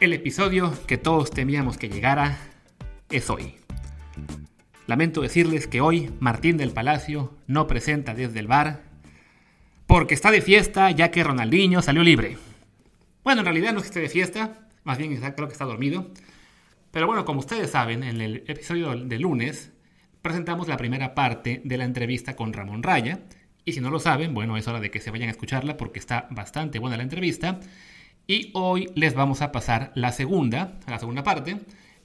El episodio que todos temíamos que llegara es hoy. Lamento decirles que hoy Martín del Palacio no presenta desde el bar porque está de fiesta ya que Ronaldinho salió libre. Bueno, en realidad no es de fiesta, más bien creo que está dormido. Pero bueno, como ustedes saben, en el episodio de lunes presentamos la primera parte de la entrevista con Ramón Raya. Y si no lo saben, bueno, es hora de que se vayan a escucharla porque está bastante buena la entrevista. Y hoy les vamos a pasar la segunda, la segunda parte.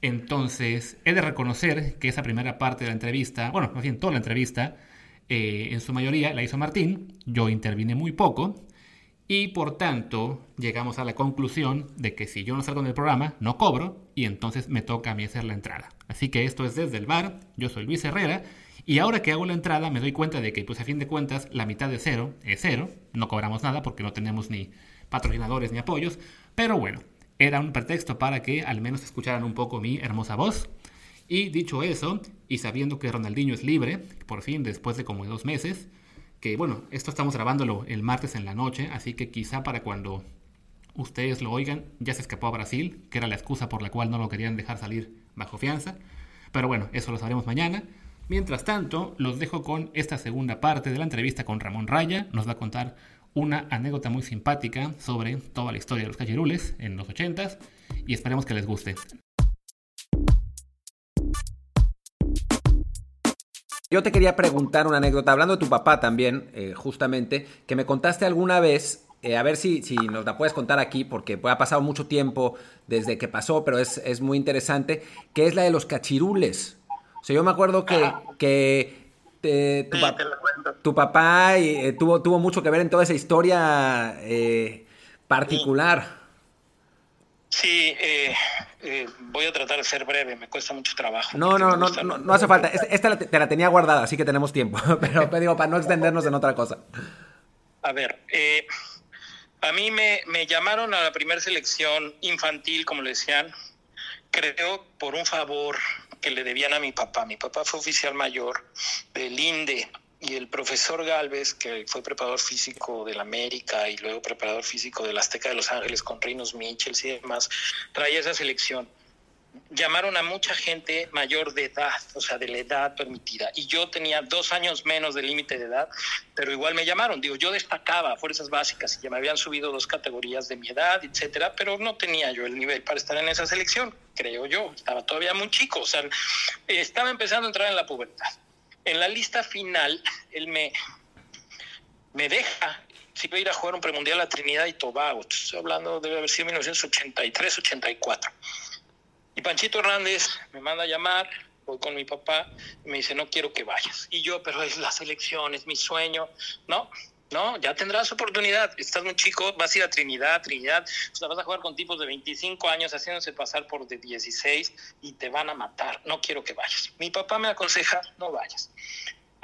Entonces, he de reconocer que esa primera parte de la entrevista, bueno, más bien toda la entrevista, eh, en su mayoría la hizo Martín, yo intervine muy poco, y por tanto llegamos a la conclusión de que si yo no salgo en el programa, no cobro, y entonces me toca a mí hacer la entrada. Así que esto es desde el bar, yo soy Luis Herrera, y ahora que hago la entrada me doy cuenta de que, pues a fin de cuentas, la mitad de cero es cero, no cobramos nada porque no tenemos ni patrocinadores ni apoyos, pero bueno, era un pretexto para que al menos escucharan un poco mi hermosa voz. Y dicho eso, y sabiendo que Ronaldinho es libre, por fin después de como dos meses, que bueno, esto estamos grabándolo el martes en la noche, así que quizá para cuando ustedes lo oigan, ya se escapó a Brasil, que era la excusa por la cual no lo querían dejar salir bajo fianza. Pero bueno, eso lo sabremos mañana. Mientras tanto, los dejo con esta segunda parte de la entrevista con Ramón Raya. Nos va a contar una anécdota muy simpática sobre toda la historia de los cachirules en los 80s y esperemos que les guste. Yo te quería preguntar una anécdota, hablando de tu papá también, eh, justamente, que me contaste alguna vez, eh, a ver si, si, nos la puedes contar aquí, porque ha pasado mucho tiempo desde que pasó, pero es, es muy interesante, que es la de los cachirules. O sea, yo me acuerdo que, que tu, papá eh, tuvo, tuvo mucho que ver en toda esa historia eh, particular. Sí, eh, voy a tratar de ser breve, me cuesta mucho trabajo. No, no, no, no, hace falta. Esta, te la tenía guardada, así que tenemos tiempo. Pero digo, para no extendernos en otra cosa. A ver, a mí me, me llamaron a la primera selección infantil, como le decían, creo, por un favor que le debían a mi papá. Mi papá fue oficial mayor del INDE y el profesor Galvez, que fue preparador físico del América y luego preparador físico del Azteca de Los Ángeles con Reinos Michels y demás, traía esa selección llamaron a mucha gente mayor de edad, o sea, de la edad permitida. Y yo tenía dos años menos del límite de edad, pero igual me llamaron. Digo, yo destacaba fuerzas básicas y ya me habían subido dos categorías de mi edad, etcétera, pero no tenía yo el nivel para estar en esa selección, creo yo. Estaba todavía muy chico, o sea, estaba empezando a entrar en la pubertad. En la lista final, él me, me deja si voy a ir a jugar un premundial a Trinidad y Tobago. Estoy hablando, debe haber sido 1983, 84. Y Panchito Hernández me manda a llamar, voy con mi papá, y me dice, no quiero que vayas. Y yo, pero es la selección, es mi sueño. No, no, ya tendrás oportunidad. Estás muy chico, vas a ir a Trinidad, Trinidad, o sea, vas a jugar con tipos de 25 años haciéndose pasar por de 16 y te van a matar. No quiero que vayas. Mi papá me aconseja, no vayas.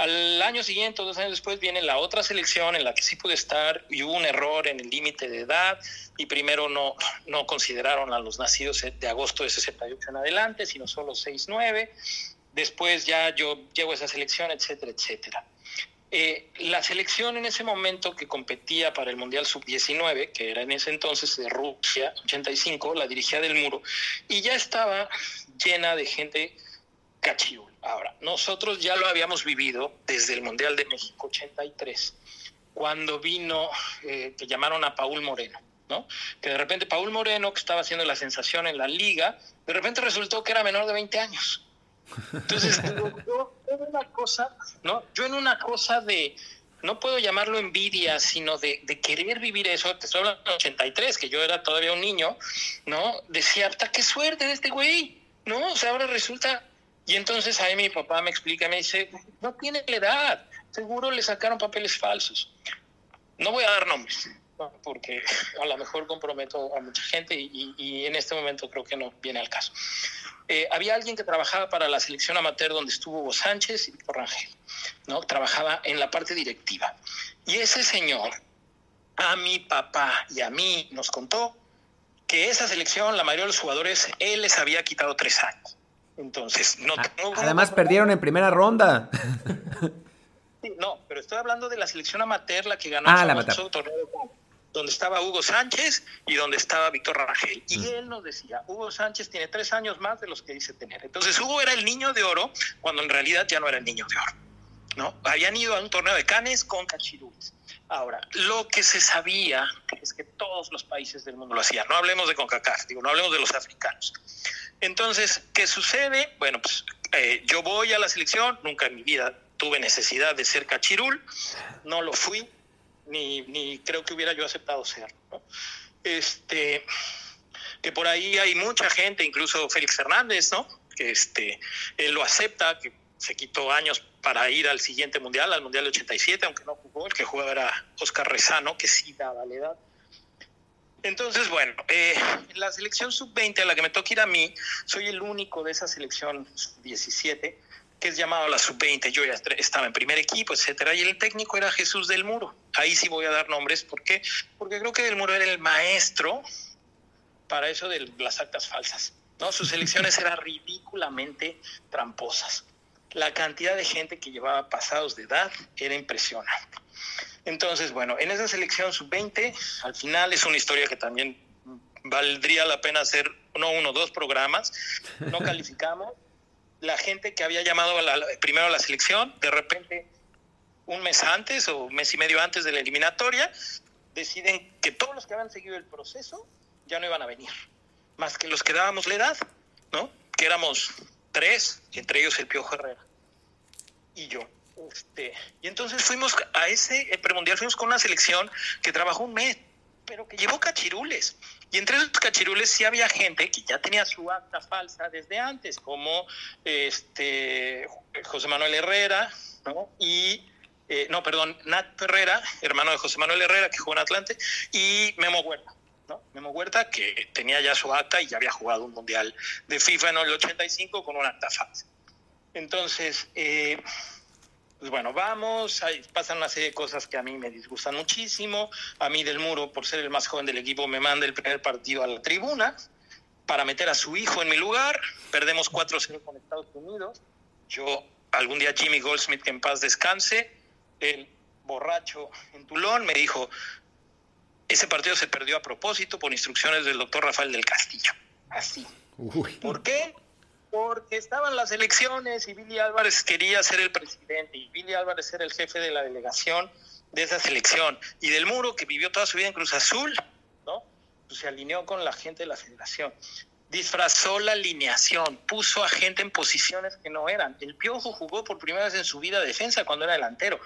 Al año siguiente, dos años después, viene la otra selección en la que sí pude estar y hubo un error en el límite de edad y primero no, no consideraron a los nacidos de agosto de 68 en adelante, sino solo 6-9. Después ya yo llevo esa selección, etcétera, etcétera. Eh, la selección en ese momento que competía para el Mundial Sub-19, que era en ese entonces de Rusia, 85, la dirigía del muro, y ya estaba llena de gente cachío Ahora, nosotros ya lo habíamos vivido desde el Mundial de México 83, cuando vino, eh, que llamaron a Paul Moreno, ¿no? Que de repente Paul Moreno, que estaba haciendo la sensación en la liga, de repente resultó que era menor de 20 años. Entonces, yo, en una cosa, ¿no? Yo en una cosa de, no puedo llamarlo envidia, sino de, de, querer vivir eso, te estoy hablando de 83, que yo era todavía un niño, ¿no? Decía, qué suerte de este güey, ¿no? O sea, ahora resulta y entonces ahí mi papá me explica, me dice, no tiene la edad, seguro le sacaron papeles falsos. No voy a dar nombres, porque a lo mejor comprometo a mucha gente y, en este momento creo que no viene al caso. Eh, había alguien que trabajaba para la selección amateur donde estuvo Hugo Sánchez y Víctor Rangel, ¿no? Trabajaba en la parte directiva. Y ese señor, a mi papá y a mí, nos contó que esa selección, la mayoría de los jugadores, él les había quitado tres años. Entonces, no ah, Además, perdieron en primera ronda. no, pero estoy hablando de la selección amateur, la que ganó ah, la torneo donde estaba Hugo Sánchez y donde estaba Víctor Rangel. Y él nos decía, Hugo Sánchez tiene tres años más de los que dice tener. Entonces Hugo era el niño de oro cuando en realidad ya no era el niño de oro. ¿no? Habían ido a un torneo de canes con cachirules. Ahora, lo que se sabía es que todos los países del mundo lo hacían. No hablemos de CONCACAF, digo, no hablemos de los africanos. Entonces, ¿qué sucede? Bueno, pues eh, yo voy a la selección, nunca en mi vida tuve necesidad de ser cachirul, no lo fui, ni, ni creo que hubiera yo aceptado ser. Este, que por ahí hay mucha gente, incluso Félix Hernández, ¿no? Que este, él lo acepta, que se quitó años para ir al siguiente mundial, al mundial de 87, aunque no jugó, el que jugaba era Oscar Rezano, que sí daba la edad. Entonces, bueno, eh, la selección sub-20 a la que me toca ir a mí, soy el único de esa selección sub-17 que es llamado la sub-20. Yo ya estaba en primer equipo, etcétera, y el técnico era Jesús del Muro. Ahí sí voy a dar nombres, ¿por qué? Porque creo que del Muro era el maestro para eso de las actas falsas. ¿no? Sus elecciones eran ridículamente tramposas la cantidad de gente que llevaba pasados de edad era impresionante. Entonces, bueno, en esa selección sub-20, al final es una historia que también valdría la pena hacer, no uno, dos programas. No calificamos. La gente que había llamado primero a la selección, de repente, un mes antes o un mes y medio antes de la eliminatoria, deciden que todos los que habían seguido el proceso ya no iban a venir, más que los que dábamos la edad, ¿no? Que éramos tres, entre ellos el Piojo Herrera y yo. Este, y entonces fuimos a ese premundial, fuimos con una selección que trabajó un mes, pero que llevó cachirules. Y entre esos cachirules sí había gente que ya tenía su acta falsa desde antes, como este José Manuel Herrera, ¿no? Y, eh, no, perdón, Nat Herrera, hermano de José Manuel Herrera, que jugó en Atlante, y Memo Huerta. Memo Huerta, que tenía ya su acta y ya había jugado un mundial de FIFA en el 85 con una acta falsa. Entonces, eh, pues bueno, vamos, pasan una serie de cosas que a mí me disgustan muchísimo. A mí del muro, por ser el más joven del equipo, me manda el primer partido a la tribuna para meter a su hijo en mi lugar. Perdemos 4-0 con Estados Unidos. Yo, algún día Jimmy Goldsmith, que en paz descanse, el borracho en Tulón, me dijo, ese partido se perdió a propósito por instrucciones del doctor Rafael del Castillo. Así. ¿Por qué? Porque estaban las elecciones y Billy Álvarez quería ser el presidente y Billy Álvarez era el jefe de la delegación de esa selección. Y del Muro, que vivió toda su vida en Cruz Azul, ¿no? Pues se alineó con la gente de la federación disfrazó la alineación, puso a gente en posiciones que no eran. El Piojo jugó por primera vez en su vida defensa cuando era delantero.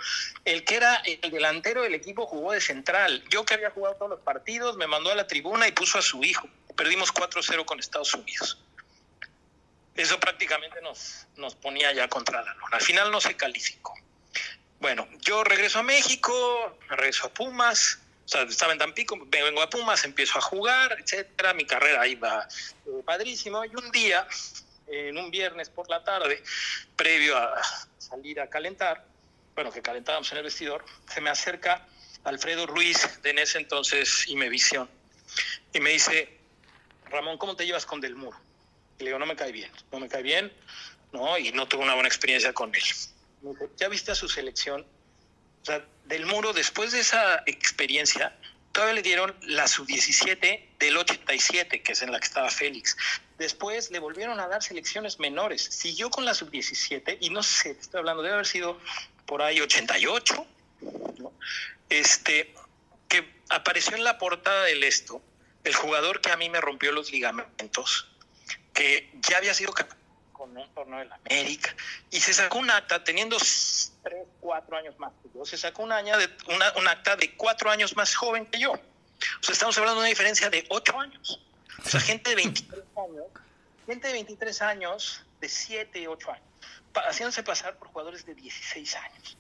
El que era el delantero del equipo jugó de central. Yo que había jugado todos los partidos, me mandó a la tribuna y puso a su hijo. Perdimos 4-0 con Estados Unidos. Eso prácticamente nos, nos ponía ya contra la luna. Al final no se calificó. Bueno, yo regreso a México, regreso a Pumas, o sea, estaba en Tampico, vengo a Pumas, empiezo a jugar, etcétera, mi carrera iba eh, padrísimo. Y un día, en un viernes por la tarde, previo a salir a calentar, bueno, que calentábamos en el vestidor, se me acerca Alfredo Ruiz de en ese entonces Imevisión y me dice, Ramón, ¿cómo te llevas con Del Muro? Y le digo, no me cae bien, no me cae bien, no, y no tuve una buena experiencia con él. Me dice, ¿ya viste a su selección? O sea, del muro, después de esa experiencia, todavía le dieron la sub-17 del 87, que es en la que estaba Félix. Después le volvieron a dar selecciones menores. Siguió con la sub-17 y no sé, estoy hablando, debe haber sido por ahí 88, este, que apareció en la portada del esto, el jugador que a mí me rompió los ligamentos, que ya había sido con un torneo de la América, y se sacó un acta teniendo tres, cuatro años más que yo, se sacó un, año de, una, un acta de cuatro años más joven que yo. O sea, estamos hablando de una diferencia de ocho años. O sea, gente de 23 años, gente de 23 años, de 7, 8 años, haciéndose pasar por jugadores de 16 años.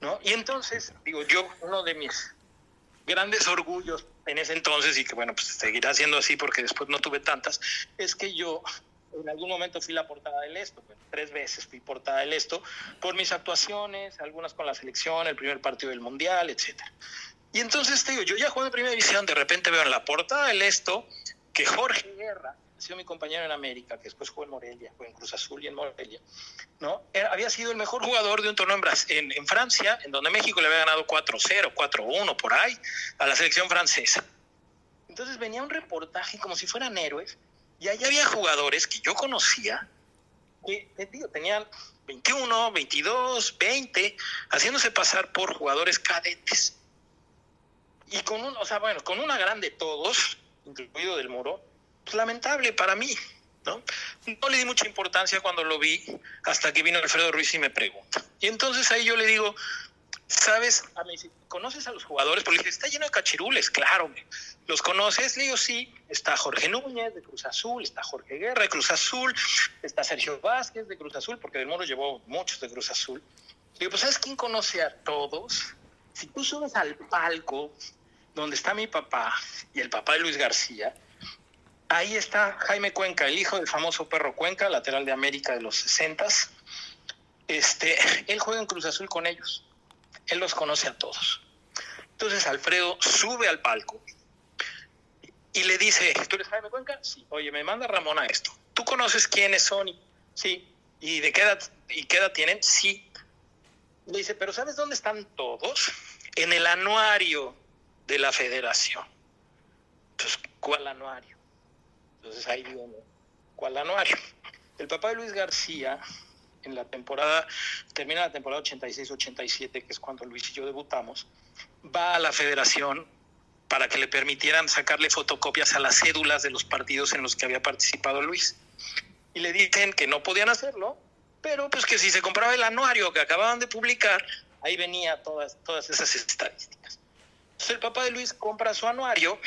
¿no? Y entonces, digo, yo, uno de mis grandes orgullos en ese entonces, y que bueno, pues seguirá siendo así porque después no tuve tantas, es que yo en algún momento fui la portada del Esto, pues, tres veces fui portada del Esto, por mis actuaciones, algunas con la selección, el primer partido del Mundial, etcétera. Y entonces te digo, yo ya juego en primera división, de repente veo en la portada del Esto que Jorge Guerra, ha sido mi compañero en América, que después jugó en Morelia, fue en Cruz Azul y en Morelia, ¿no? había sido el mejor jugador de un torneo en, en, Francia, en donde México le había ganado 4-0, 4-1 por ahí, a la selección francesa. Entonces venía un reportaje como si fueran héroes, y ahí había jugadores que yo conocía, que, digo, tenían 21, 22, 20, haciéndose pasar por jugadores cadetes. Y con un, o sea, bueno, con una grande todos, incluido del Moro, pues lamentable para mí, ¿no? No le di mucha importancia cuando lo vi hasta que vino Alfredo Ruiz y me pregunta. Y entonces ahí yo le digo, ¿sabes? A mí, ¿conoces a los jugadores? Porque está lleno de cachirules, claro. ¿Los conoces? Le digo, sí. Está Jorge Núñez de Cruz Azul, está Jorge Guerra de Cruz Azul, está Sergio Vázquez de Cruz Azul, porque Del Moro llevó muchos de Cruz Azul. Le digo, pues ¿sabes quién conoce a todos? Si tú subes al palco donde está mi papá y el papá de Luis García, ahí está Jaime Cuenca, el hijo del famoso perro Cuenca, lateral de América de los 60 este, él juega en Cruz Azul con ellos. Él los conoce a todos. Entonces Alfredo sube al palco y le dice, ¿tú eres Jaime Cuenca? Sí. Oye, me manda Ramón a esto. ¿Tú conoces quiénes son? Sí. ¿Y de qué edad, y qué edad tienen? Sí. Le dice, pero ¿sabes dónde están todos? En el anuario de la federación. Entonces, ¿cuál anuario? Entonces ahí viene, ¿cuál anuario? El papá de Luis García, en la temporada, termina la temporada 86-87, que es cuando Luis y yo debutamos, va a la federación para que le permitieran sacarle fotocopias a las cédulas de los partidos en los que había participado Luis. Y le dicen que no podían hacerlo, pero pues que si se compraba el anuario que acababan de publicar, ahí venía todas, todas esas estadísticas. Entonces el papá de Luis compra su anuario,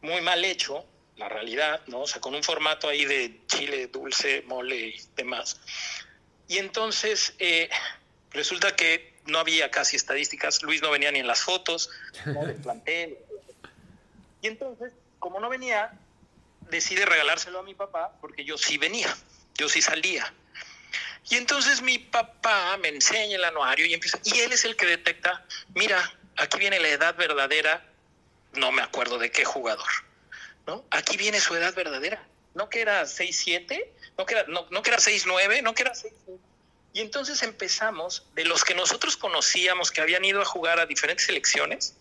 muy mal hecho, la realidad, ¿no? O sea, con un formato ahí de chile, dulce, mole y demás. Y entonces eh, resulta que no había casi estadísticas, Luis no venía ni en las fotos, no del plantel. Y entonces, como no venía, decide regalárselo a mi papá porque yo sí venía, yo sí salía. Y entonces mi papá me enseña el anuario y empieza, y él es el que detecta, mira, aquí viene la edad verdadera, no me acuerdo de qué jugador. ¿no? Aquí viene su edad verdadera. No que era 6'7, no que era, no, no que era 6'9, no que era 6 Y entonces empezamos, de los que nosotros conocíamos que habían ido a jugar a diferentes selecciones,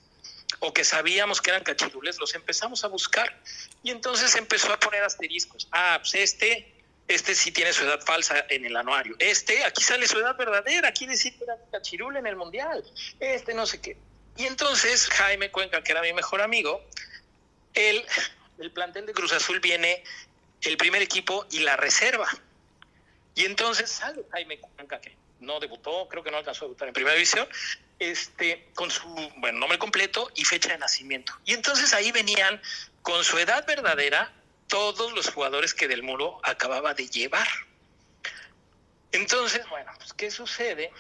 o que sabíamos que eran cachirules, los empezamos a buscar. Y entonces empezó a poner asteriscos. Ah, pues este, este sí tiene su edad falsa en el anuario. Este, aquí sale su edad verdadera, quiere decir que era cachirul en el mundial. Este no sé qué. Y entonces Jaime Cuenca, que era mi mejor amigo, él el plantel de Cruz Azul viene el primer equipo y la reserva. Y entonces sale Jaime Cuenca, que no debutó, creo que no alcanzó a debutar en primera división, este, con su bueno, nombre completo y fecha de nacimiento. Y entonces ahí venían con su edad verdadera todos los jugadores que Del Muro acababa de llevar. Entonces, bueno, pues, ¿qué sucede?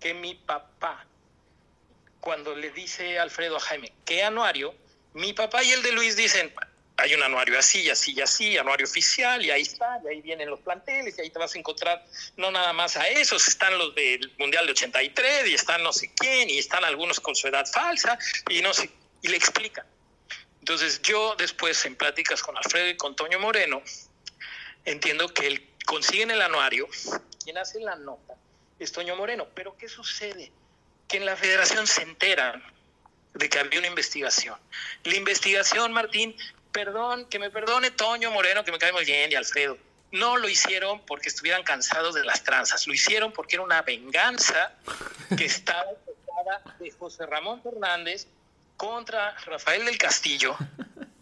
Que mi papá, cuando le dice Alfredo a Jaime, ¿qué anuario? Mi papá y el de Luis dicen, hay un anuario así, y así y así, anuario oficial, y ahí está, y ahí vienen los planteles, y ahí te vas a encontrar no nada más a esos, están los del Mundial de 83, y están no sé quién, y están algunos con su edad falsa, y no sé, y le explican. Entonces yo después en pláticas con Alfredo y con Toño Moreno, entiendo que él, consiguen el anuario, quien hace la nota es Toño Moreno, pero ¿qué sucede? Que en la federación se enteran de que había una investigación. La investigación, Martín, perdón, que me perdone Toño Moreno, que me cae muy bien, y Alfredo. No lo hicieron porque estuvieran cansados de las tranzas, lo hicieron porque era una venganza que estaba de José Ramón Fernández contra Rafael del Castillo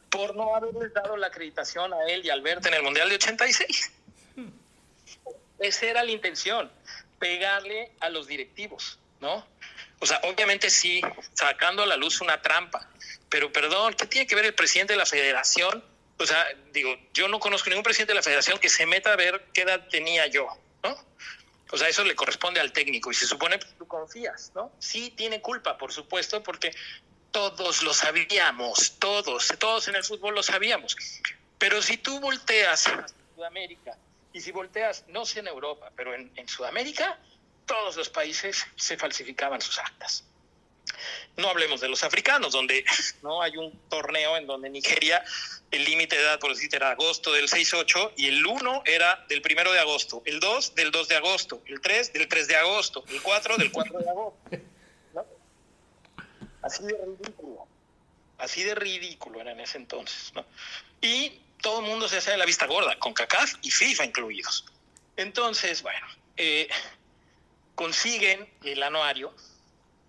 por no haberles dado la acreditación a él y a Alberto en el Mundial de 86. Esa era la intención, pegarle a los directivos, ¿no? O sea, obviamente sí, sacando a la luz una trampa, pero perdón, ¿qué tiene que ver el presidente de la federación? O sea, digo, yo no conozco ningún presidente de la federación que se meta a ver qué edad tenía yo, ¿no? O sea, eso le corresponde al técnico y se supone que tú confías, ¿no? Sí tiene culpa, por supuesto, porque todos lo sabíamos, todos, todos en el fútbol lo sabíamos. Pero si tú volteas a Sudamérica y si volteas, no sé en Europa, pero en, en Sudamérica, todos los países se falsificaban sus actas. No hablemos de los africanos, donde no hay un torneo en donde Nigeria, el límite de edad, por decir, era agosto del 6-8 y el 1 era del 1 de agosto, el 2 del 2 de agosto, el 3 del 3 de agosto, el 4 del 4 de agosto. Así de ridículo. Así de ridículo era en ese entonces. ¿no? Y todo el mundo se hace de la vista gorda, con CACAF y FIFA incluidos. Entonces, bueno, eh, consiguen el anuario,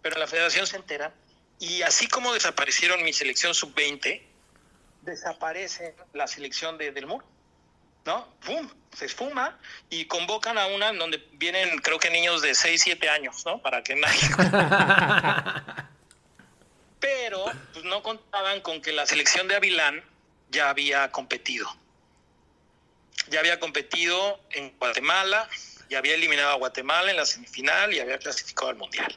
pero la federación se entera y así como desaparecieron mi selección sub-20, desaparece la selección de Del Muro. ¿No? ¡Pum! Se esfuma y convocan a una en donde vienen, creo que niños de 6, 7 años, ¿no? Para que nadie. pero pues, no contaban con que la selección de Avilán ya había competido. Ya había competido en Guatemala, ya había eliminado a Guatemala en la semifinal y había clasificado al Mundial.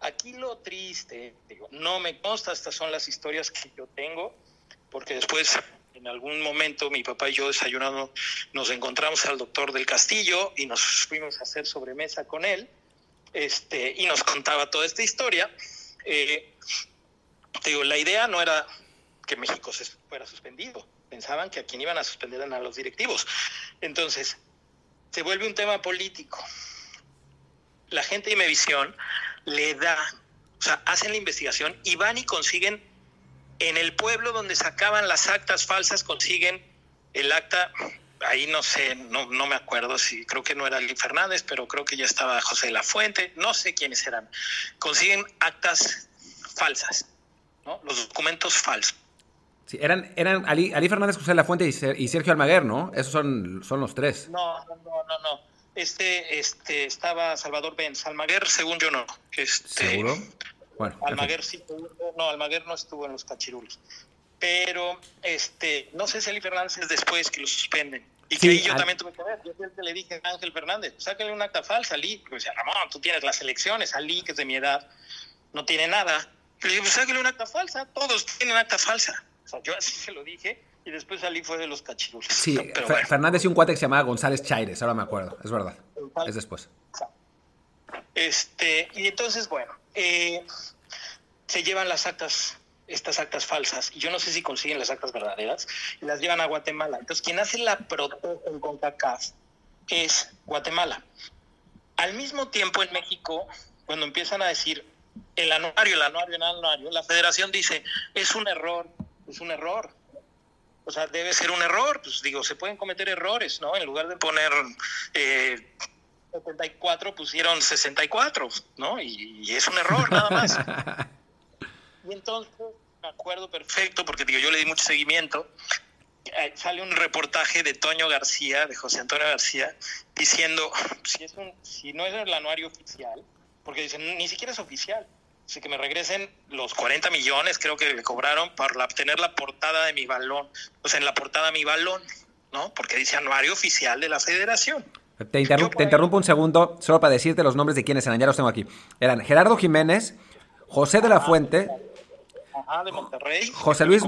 Aquí lo triste, digo, no me consta, estas son las historias que yo tengo, porque después en algún momento mi papá y yo desayunando nos encontramos al doctor del Castillo y nos fuimos a hacer sobremesa con él este, y nos contaba toda esta historia. Eh, digo, la idea no era que México se fuera suspendido, pensaban que a quien iban a suspender eran a los directivos. Entonces, se vuelve un tema político. La gente de Imevisión le da, o sea, hacen la investigación y van y consiguen en el pueblo donde sacaban las actas falsas, consiguen el acta, ahí no sé, no, no me acuerdo si creo que no era Lee Fernández, pero creo que ya estaba José de la Fuente, no sé quiénes eran, consiguen actas falsas, ¿no? los documentos falsos. Sí, eran, eran Ali, Ali Fernández, José la Fuente y, Sergio Almaguer, ¿no? Esos son, son los tres. No, no, no, no. Este, este, estaba Salvador Benz. Almaguer, según yo, no. Este, ¿Seguro? Bueno. Almaguer sí, no, Almaguer no estuvo en los cachirulos. Pero, este, no sé si Ali Fernández es después que lo suspenden. Y que yo también tuve que ver. Yo le dije a Ángel Fernández, sáquenle un acta falsa, Ali. Porque decía, Ramón, tú tienes las elecciones, Ali, que es de mi edad, no tiene nada. Le dije, pues sáquenle una acta falsa, todos tienen acta falsa. O sea, yo así se lo dije y después salí fue de los cachirules. Sí, Fernández y un cuate que se llamaba González Chaires, ahora me acuerdo, es verdad. Es después. Este, y entonces, bueno, eh, se llevan las actas, estas actas falsas, y yo no sé si consiguen las actas verdaderas, y las llevan a Guatemala. Entonces, quien hace la protesta en CONCACAF es Guatemala. Al mismo tiempo, en México, cuando empiezan a decir el anuario, el anuario, el anuario, la federación dice, es un error, es un error. O sea, debe ser un error. Pues digo, se pueden cometer errores, ¿no? En lugar de poner eh, 74, pusieron 64, ¿no? Y, es un error, nada más. y entonces, me acuerdo perfecto, porque digo, yo le di mucho seguimiento. Eh, sale un reportaje de Toño García, de José Antonio García, diciendo, si, es un, si no es el anuario oficial, porque dicen, ni siquiera es oficial, Así que me regresen los 40 millones, creo que le cobraron para obtener la portada de mi balón. O sea, en la portada de mi balón, ¿no? Porque dice anuario oficial de la federación. Te, interrumpo un segundo, solo para decirte los nombres de quienes eran, ya los tengo aquí. Eran Gerardo Jiménez, José de la Fuente, de Monterrey, José Luis,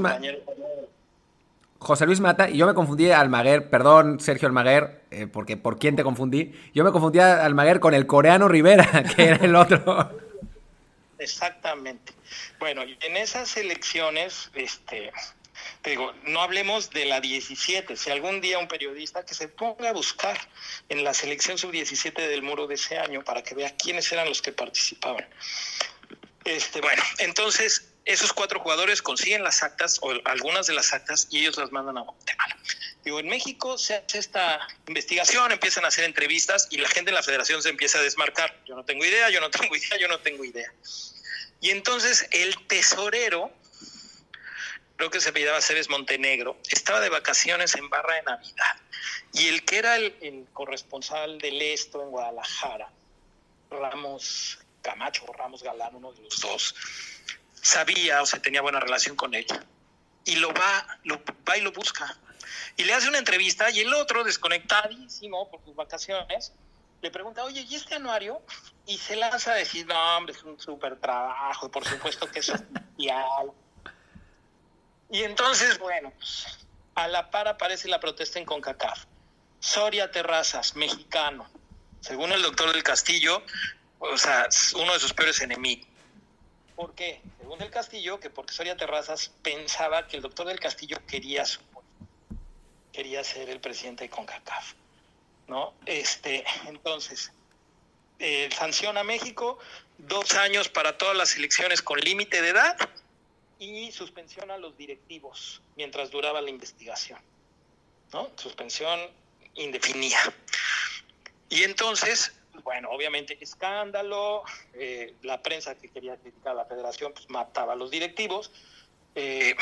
José Luis Mata, y yo me confundí a Almaguer, perdón Sergio Almaguer, eh, porque por quién te confundí. Yo me confundí a Almaguer con el coreano Rivera, que era el otro. Exactamente. Bueno, en esas elecciones, este, te digo, no hablemos de la 17. Si algún día un periodista que se ponga a buscar en la selección sub-17 del muro de ese año para que vea quiénes eran los que participaban. Este, bueno, entonces esos cuatro jugadores consiguen las actas o algunas de las actas y ellos las mandan a Guatemala. Digo, en México se hace esta investigación, empiezan a hacer entrevistas y la gente en la federación se empieza a desmarcar. Yo no tengo idea, yo no tengo idea, yo no tengo idea. Y entonces el tesorero, creo que se apellidaba Cebes Montenegro, estaba de vacaciones en Barra de Navidad. Y el que era el, corresponsal del esto en Guadalajara, Ramos Camacho Ramos Galán, uno de los dos, sabía o se tenía buena relación con ella. Y lo va, lo va y lo busca. Y le hace una entrevista y el otro, desconectadísimo por sus vacaciones, le pregunta, oye, ¿y este anuario? Y se lanza a decir, no, hombre, es un súper trabajo, por supuesto que es oficial. y entonces, bueno, a la par aparece la protesta en CONCACAF. Soria Terrazas, mexicano. Según el doctor del Castillo, o sea, uno de sus peores enemigos. ¿Por qué? Según el Castillo, que porque Soria Terrazas pensaba que el doctor del Castillo quería su quería ser el presidente de CONCACAF, ¿no? Este, entonces, eh, sanciona a México, dos años para todas las elecciones con límite de edad y suspensión a los directivos mientras duraba la investigación, ¿no? Suspensión indefinida. Y entonces, bueno, obviamente escándalo, eh, la prensa que quería criticar a la federación pues mataba a los directivos. Eh,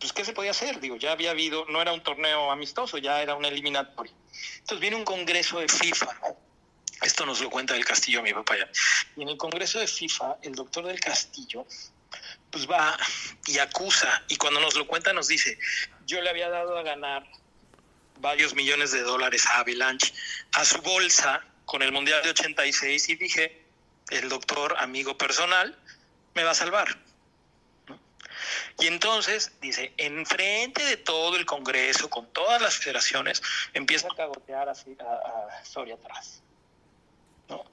pues ¿qué se podía hacer? Digo, ya había habido, no era un torneo amistoso, ya era un eliminatorio. Entonces viene un congreso de FIFA. Esto nos lo cuenta del Castillo mi papá ya. Y en el congreso de FIFA, el doctor del Castillo, pues va y acusa, y cuando nos lo cuenta nos dice, yo le había dado a ganar varios millones de dólares a Avalanche, a su bolsa con el Mundial de 86 y dije, el doctor, amigo personal, me va a salvar. Y entonces, dice, enfrente de todo el Congreso, con todas las federaciones, empieza a cagotear así a, Soria atrás. ¿no?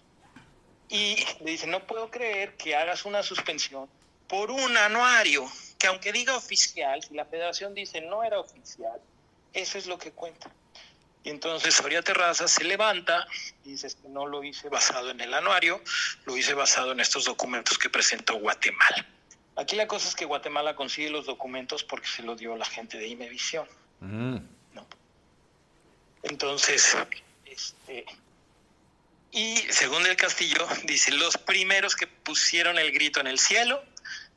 Y le dice, no puedo creer que hagas una suspensión por un anuario, que aunque diga oficial, si la federación dice no era oficial, eso es lo que cuenta. Y entonces Soria Terraza se levanta y dice no lo hice basado en el anuario, lo hice basado en estos documentos que presentó Guatemala. Aquí la cosa es que Guatemala consigue los documentos porque se los dio la gente de Imevisión. Mm. Entonces, este, y según el Castillo, dice, los primeros que pusieron el grito en el cielo,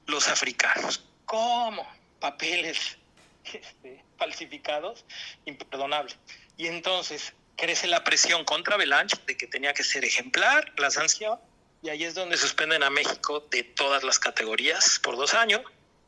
los africanos. ¿Cómo? Papeles este, falsificados, imperdonable. Y entonces crece la presión contra Belanche de que tenía que ser ejemplar la sanción y ahí es donde suspenden a México de todas las categorías por dos años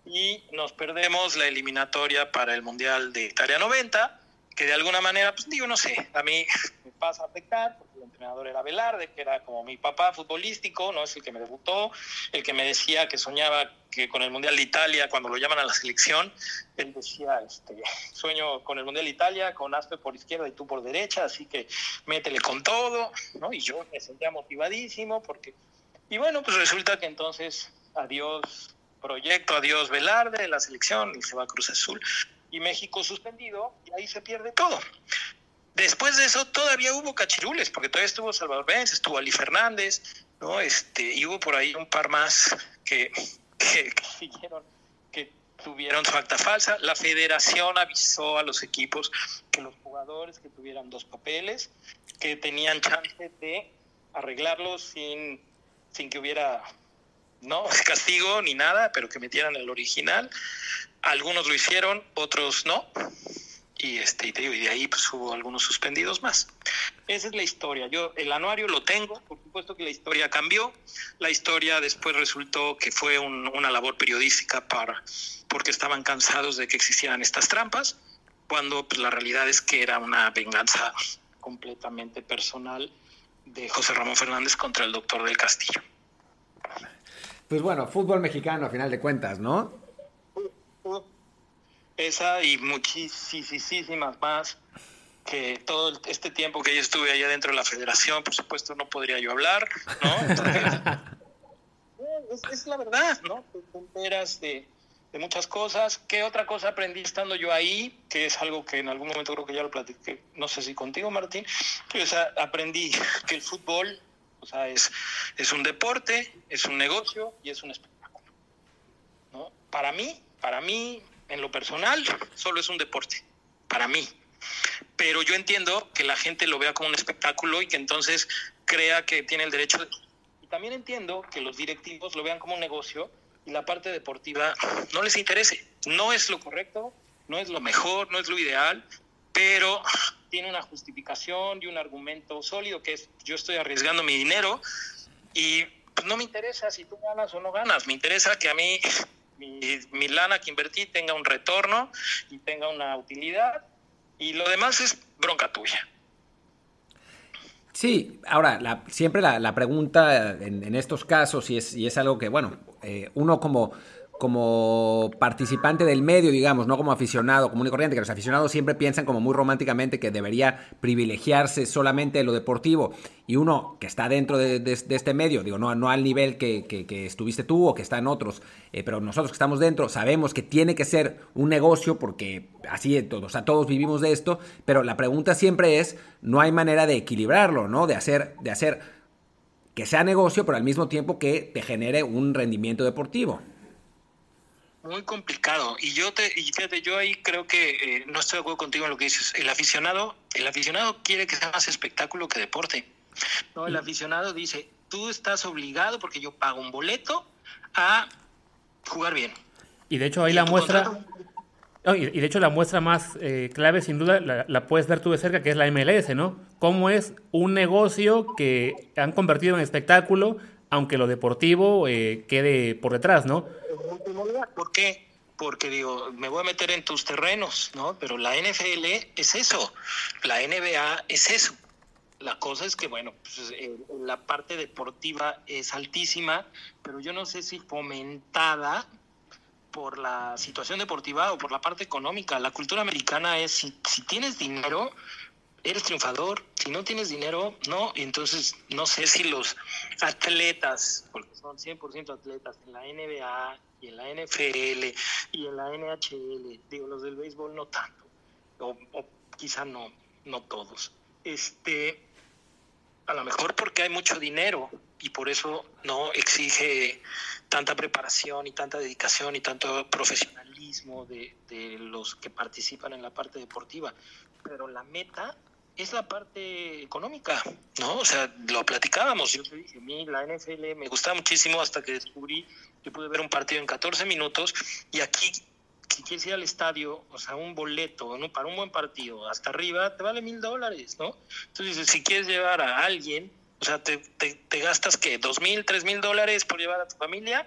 y nos perdemos la eliminatoria para el Mundial de Italia 90, que de alguna manera, pues digo, no sé, a mí me pasa a afectar, porque el entrenador era Velarde, que era como mi papá futbolístico, no es el que me debutó, el que me decía que soñaba que con el Mundial de Italia, cuando lo llaman a la selección, él decía, este, sueño con el Mundial de Italia, con Aspe por izquierda y tú por derecha, así que métele con todo, ¿no? Y yo me sentía motivadísimo porque... Y bueno, pues resulta que entonces, adiós proyecto, adiós Velarde, la selección, y se va a Cruz Azul. Y México suspendido, y ahí se pierde todo. Después de eso todavía hubo cachirules, porque todavía estuvo Salvador Benz, estuvo Ali Fernández, ¿no? Este, y hubo por ahí un par más que que, siguieron, que tuvieron su acta falsa. La federación avisó a los equipos que los jugadores que tuvieran dos papeles, que tenían chance de arreglarlos sin, sin que hubiera no castigo ni nada, pero que metieran el original. Algunos lo hicieron, otros no y este y, de ahí pues, hubo algunos suspendidos más. Esa es la historia. Yo el anuario lo tengo, por supuesto que la historia cambió. La historia después resultó que fue una labor periodística para porque estaban cansados de que existieran estas trampas, cuando pues, la realidad es que era una venganza completamente personal de José Ramón Fernández contra el doctor del Castillo. Pues bueno, fútbol mexicano a final de cuentas, ¿no? esa y muchísimas más que todo este tiempo que yo estuve allá dentro de la federación, por supuesto no podría yo hablar, ¿no? es, la verdad, ¿no? Te enteras de, muchas cosas. ¿Qué otra cosa aprendí estando yo ahí? Que es algo que en algún momento creo que ya lo platiqué, no sé si contigo, Martín. O sea, aprendí que el fútbol, o sea, es, es un deporte, es un negocio y es un espectáculo. ¿no? Para mí, para mí, en lo personal, solo es un deporte, para mí. Pero yo entiendo que la gente lo vea como un espectáculo y que entonces crea que tiene el derecho de... Y también entiendo que los directivos lo vean como un negocio y la parte deportiva no les interese. No es lo correcto, no es lo mejor, no es lo ideal, pero tiene una justificación y un argumento sólido que es yo estoy arriesgando mi dinero y pues, no me interesa si tú ganas o no ganas, me interesa que a mí mi, lana que invertí tenga un retorno y tenga una utilidad y lo demás es bronca tuya. Sí, ahora, siempre la, pregunta en, estos casos, y es, y es algo que, bueno, eh, uno como, como participante del medio, digamos, no como aficionado común y corriente, que los aficionados siempre piensan como muy románticamente que debería privilegiarse solamente lo deportivo. Y uno que está dentro de, este medio, digo, no, al nivel que, estuviste tú o que están otros, eh, pero nosotros que estamos dentro sabemos que tiene que ser un negocio porque así todos, o sea, todos vivimos de esto, pero la pregunta siempre es, no hay manera de equilibrarlo, ¿no? De hacer, de hacer que sea negocio, pero al mismo tiempo que te genere un rendimiento deportivo muy complicado. Y yo te, y fíjate, yo ahí creo que eh, no estoy de acuerdo contigo en lo que dices. El aficionado, el aficionado quiere que sea más espectáculo que deporte. No, el aficionado dice, tú estás obligado porque yo pago un boleto a jugar bien. Y de hecho ahí la muestra, y, de hecho la muestra más eh, clave sin duda la, la, puedes ver tú de cerca, que es la MLS, ¿no? Cómo es un negocio que han convertido en espectáculo, aunque lo deportivo eh, quede por detrás, ¿no? ¿Por qué? Porque digo, me voy a meter en tus terrenos, ¿no? Pero la NFL es eso, la NBA es eso. La cosa es que, bueno, pues, eh, la parte deportiva es altísima, pero yo no sé si fomentada por la situación deportiva o por la parte económica. La cultura americana es, si, si tienes dinero, eres triunfador. Si no tienes dinero, no. Entonces, no sé si los atletas, porque son 100% atletas en la NBA y en la NFL y en la NHL, digo, los del béisbol no tanto, o, quizá no, no todos. Este, a lo mejor porque hay mucho dinero y por eso no exige tanta preparación y tanta dedicación y tanto profesionalismo de, de los que participan en la parte deportiva. Pero la meta es la parte económica, ¿no? O sea, lo platicábamos. Yo te dije, a mí la NFL me gusta muchísimo hasta que descubrí que pude ver un partido en 14 minutos y aquí, si quieres ir al estadio, o sea, un boleto ¿no? para un buen partido hasta arriba, te vale mil dólares, ¿no? Entonces, si quieres llevar a alguien, o sea, te, te, gastas, ¿qué? ¿Dos mil, tres mil dólares por llevar a tu familia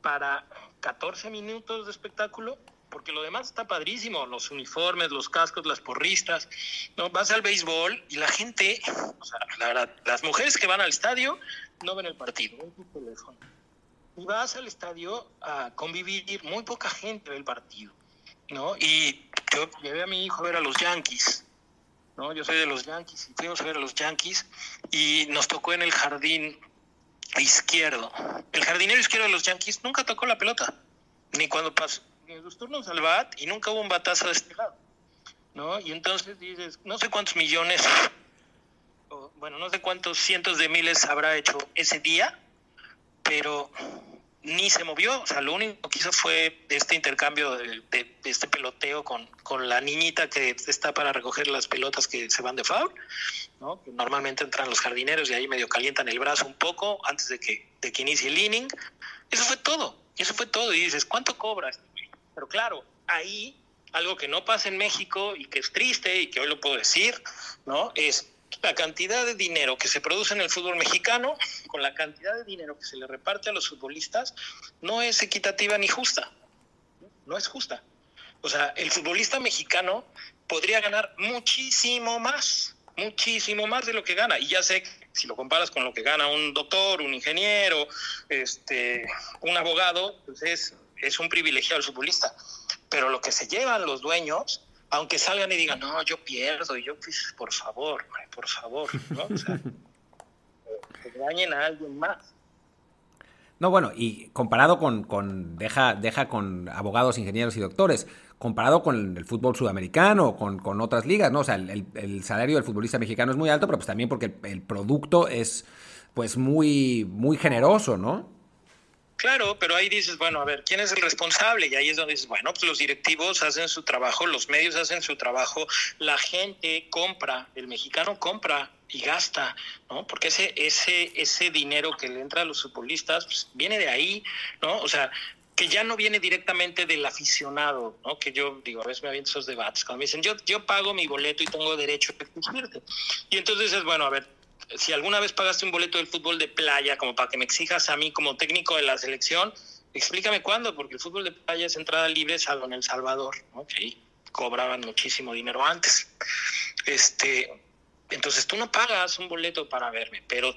para 14 minutos de espectáculo? Porque lo demás está padrísimo, los uniformes, los cascos, las porristas, ¿no? Vas al béisbol y la gente, o sea, la verdad, las mujeres que van al estadio no ven el partido, ven tu teléfono. Y vas al estadio a convivir, muy poca gente ve el partido, ¿no? Y yo llevé a mi hijo a ver a los Yankees, ¿no? Yo soy de los Yankees y fuimos a ver a los Yankees y nos tocó en el jardín izquierdo. El jardinero izquierdo de los Yankees nunca tocó la pelota, ni cuando pasó en los turnos al y nunca hubo un batazo de este. ¿no? Y entonces dices, no sé cuántos millones, bueno, no sé cuántos cientos de miles habrá hecho ese día, pero ni se movió, o sea, lo único que hizo fue este intercambio de, este peloteo con, con, la niñita que está para recoger las pelotas que se van de foul, ¿no? normalmente entran los jardineros y ahí medio calientan el brazo un poco antes de que, de que inicie el inning. Eso fue todo, eso fue todo. Y dices, ¿cuánto cobras? Pero claro, ahí algo que no pasa en México y que es triste y que hoy lo puedo decir, ¿no? Es la cantidad de dinero que se produce en el fútbol mexicano con la cantidad de dinero que se le reparte a los futbolistas no es equitativa ni justa. No es justa. O sea, el futbolista mexicano podría ganar muchísimo más, muchísimo más de lo que gana. Y ya sé, si lo comparas con lo que gana un doctor, un ingeniero, este, un abogado, pues es es un privilegiado el futbolista. Pero lo que se llevan los dueños, aunque salgan y digan, no, yo pierdo, y yo, pues, por favor, por favor, ¿no? O sea, que dañen a alguien más. No, bueno, y comparado con, con deja, deja con abogados, ingenieros y doctores, comparado con el fútbol sudamericano, con, con otras ligas, ¿no? O sea, el, el, salario del futbolista mexicano es muy alto, pero pues también porque el, el producto es pues muy, muy generoso, ¿no? Claro, pero ahí dices, bueno, a ver, ¿quién es el responsable? Y ahí es donde dices, bueno, pues los directivos hacen su trabajo, los medios hacen su trabajo, la gente compra, el mexicano compra y gasta, ¿no? Porque ese, ese, ese dinero que le entra a los futbolistas pues, viene de ahí, ¿no? O sea, que ya no viene directamente del aficionado, ¿no? Que yo digo, a veces me aviento esos debates, cuando me dicen, yo, yo pago mi boleto y tengo derecho a exigirte. Y entonces es, bueno, a ver, si alguna vez pagaste un boleto del fútbol de playa como para que me exijas a mí como técnico de la selección, explícame cuándo, porque el fútbol de playa es entrada libre salvo en El Salvador, ¿no? que cobraban muchísimo dinero antes. Este, entonces tú no pagas un boleto para verme, pero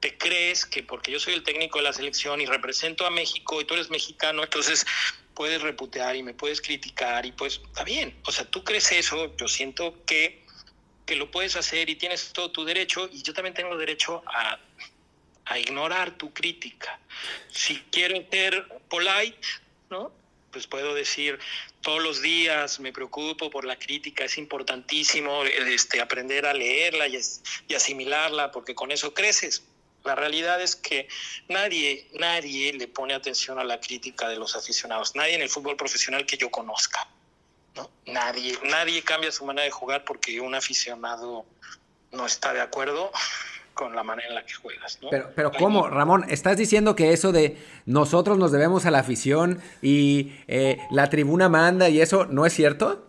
te crees que porque yo soy el técnico de la selección y represento a México y tú eres mexicano, entonces puedes reputear y me puedes criticar y pues está bien. O sea, tú crees eso, yo siento que, que lo puedes hacer y tienes todo tu derecho y yo también tengo derecho a, a ignorar tu crítica. Si quiero ser polite, ¿no? Pues puedo decir, todos los días me preocupo por la crítica, es importantísimo este, aprender a leerla y, y asimilarla, porque con eso creces. La realidad es que nadie, nadie le pone atención a la crítica de los aficionados, nadie en el fútbol profesional que yo conozca. ¿No? Nadie, nadie cambia su manera de jugar porque un aficionado no está de acuerdo con la manera en la que juegas. ¿no? Pero, pero ¿cómo, Ramón? ¿Estás diciendo que eso de nosotros nos debemos a la afición y eh, la tribuna manda y eso no es cierto?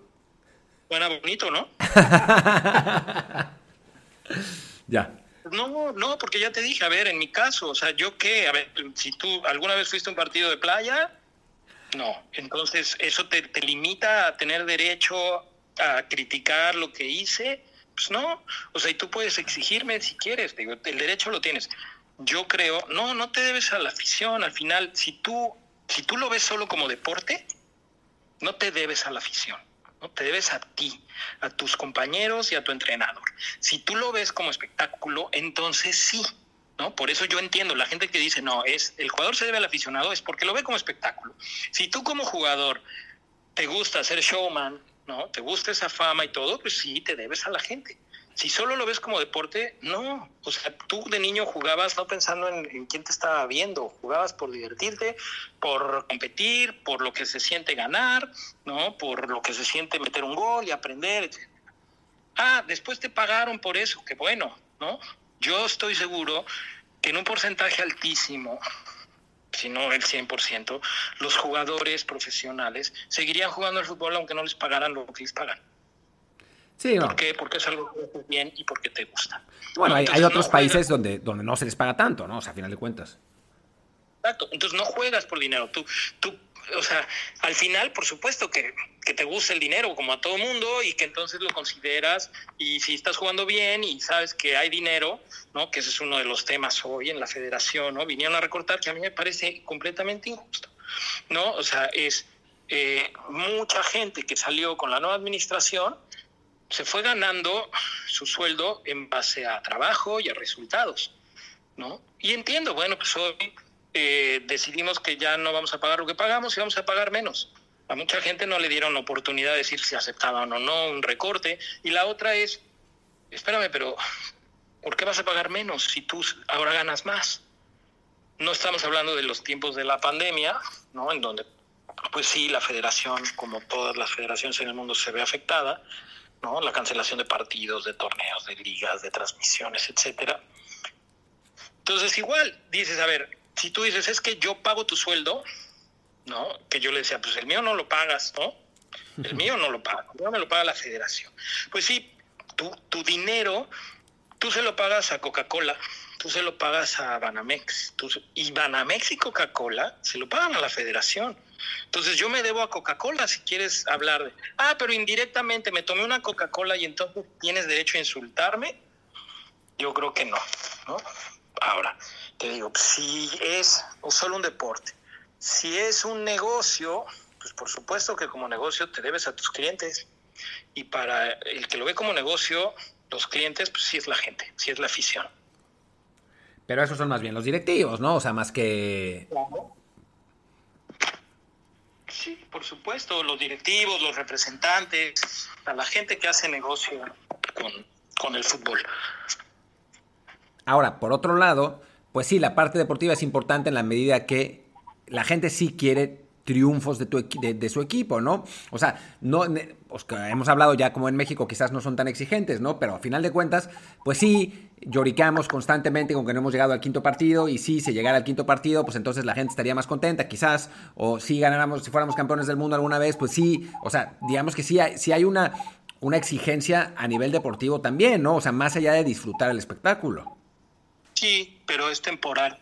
Suena bonito, ¿no? ya. No, no, porque ya te dije, a ver, en mi caso, o sea, yo qué, a ver, si tú alguna vez fuiste a un partido de playa, no, entonces eso te, te limita a tener derecho a criticar lo que hice, pues no, o sea, y tú puedes exigirme si quieres, digo, el derecho lo tienes. Yo creo, no, no te debes a la afición, al final, si tú, si tú lo ves solo como deporte, no te debes a la afición. ¿no? Te debes a ti, a tus compañeros y a tu entrenador. Si tú lo ves como espectáculo, entonces sí, ¿no? Por eso yo entiendo, la gente que dice, no, es el jugador se debe al aficionado, es porque lo ve como espectáculo. Si tú como jugador te gusta ser showman, ¿no? Te gusta esa fama y todo, pues sí, te debes a la gente. Si solo lo ves como deporte, no. O sea, tú de niño jugabas no pensando en, quién te estaba viendo, jugabas por divertirte, por competir, por lo que se siente ganar, ¿no? Por lo que se siente meter un gol y aprender, etc. Ah, después te pagaron por eso, qué bueno, ¿no? Yo estoy seguro que en un porcentaje altísimo, si no el 100%, los jugadores profesionales seguirían jugando al fútbol aunque no les pagaran lo que les pagan. Sí, no. ¿Por qué? Porque es algo que haces bien y porque te gusta. Bueno, hay, otros no países juegas- donde, donde no se les paga tanto, ¿no? O sea, a final de cuentas. Exacto. Entonces no juegas por dinero. Tú, tú, o sea, al final, por supuesto que, que te gusta el dinero, como a todo mundo, y que entonces lo consideras. Y si estás jugando bien y sabes que hay dinero, ¿no? Que ese es uno de los temas hoy en la federación, ¿no? Vinieron a recortar, que a mí me parece completamente injusto, ¿no? O sea, es eh, mucha gente que salió con la nueva administración se fue ganando su sueldo en base a trabajo y a resultados, ¿no? Y entiendo, bueno, pues hoy eh, decidimos que ya no vamos a pagar lo que pagamos y vamos a pagar menos. A mucha gente no le dieron oportunidad de decir si aceptaban o no un recorte. Y la otra es, espérame, pero ¿por qué vas a pagar menos si tú ahora ganas más? No estamos hablando de los tiempos de la pandemia, ¿no? En donde, pues sí, la federación, como todas las federaciones en el mundo, se ve afectada, ¿no? La cancelación de partidos, de torneos, de ligas, de transmisiones, etcétera. Entonces, igual, dices, a ver, si tú dices, es que yo pago tu sueldo, ¿no? Que yo le decía, pues el mío no lo pagas, ¿no? El mío no lo paga, el mío me lo paga la federación. Pues sí, tu, tu dinero, tú se lo pagas a Coca-Cola, tú se lo pagas a Banamex, y Banamex y Coca-Cola se lo pagan a la federación. Entonces yo me debo a Coca-Cola si quieres hablar de, ah, pero indirectamente me tomé una Coca-Cola y entonces tienes derecho a insultarme. Yo creo que no, ¿no? Ahora, te digo, si es solo un deporte, si es un negocio, pues por supuesto que como negocio te debes a tus clientes. Y para el que lo ve como negocio, los clientes, pues sí es la gente, sí es la afición. Pero esos son más bien los directivos, ¿no? O sea, más que... Sí, por supuesto, los directivos, los representantes, a la gente que hace negocio con, con el fútbol. Ahora, por otro lado, pues sí, la parte deportiva es importante en la medida que la gente sí quiere triunfos de, tu de, de su equipo, ¿no? O sea, no, pues hemos hablado ya como en México quizás no son tan exigentes, ¿no? Pero a final de cuentas, pues sí, lloriqueamos constantemente con que no hemos llegado al quinto partido y si se llegara al quinto partido, pues entonces la gente estaría más contenta, quizás, o si ganáramos, si fuéramos campeones del mundo alguna vez, pues sí, o sea, digamos que sí hay, sí hay una exigencia a nivel deportivo también, ¿no? O sea, más allá de disfrutar el espectáculo. Sí, pero es temporal.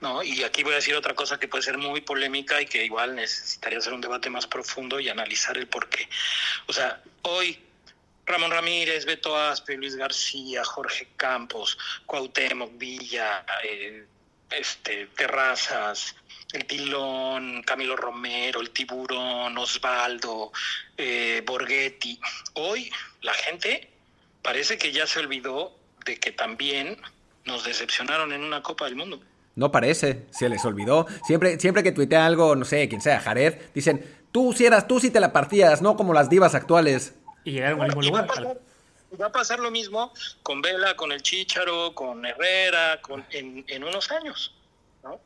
¿no? Y aquí voy a decir otra cosa que puede ser muy polémica y que igual necesitaría hacer un debate más profundo y analizar el por qué. O sea, hoy Ramón Ramírez, Beto Aspe, Luis García, Jorge Campos, Cuauhtémoc, Villa, eh, este, Terrazas, El Tilón, Camilo Romero, El Tiburón, Osvaldo, eh, Borghetti. Hoy la gente parece que ya se olvidó de que también nos decepcionaron en una Copa del Mundo. No parece, se les olvidó. Siempre, siempre que tuitea algo, no sé, quien sea, Jared, dicen, tú si eras, tú si te la partías, no como las divas actuales. Y llegaron al mismo lugar. Va a, pasar, lo mismo con Vela, con el Chícharo, con Herrera, con, en, en unos años. ¿no?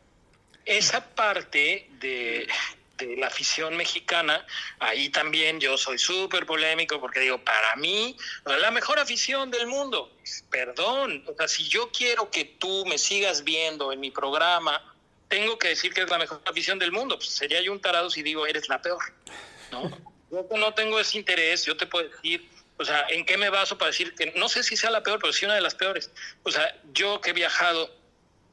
Esa parte de, de la afición mexicana, ahí también yo soy súper polémico porque digo, para mí, la mejor afición del mundo, perdón, o sea, si yo quiero que tú me sigas viendo en mi programa, tengo que decir que es la mejor afición del mundo, pues sería yo un tarado si digo, eres la peor, ¿no? Yo no tengo ese interés, yo te puedo decir, o sea, ¿en qué me baso para decir que no sé si sea la peor, pero sí una de las peores? O sea, yo que he viajado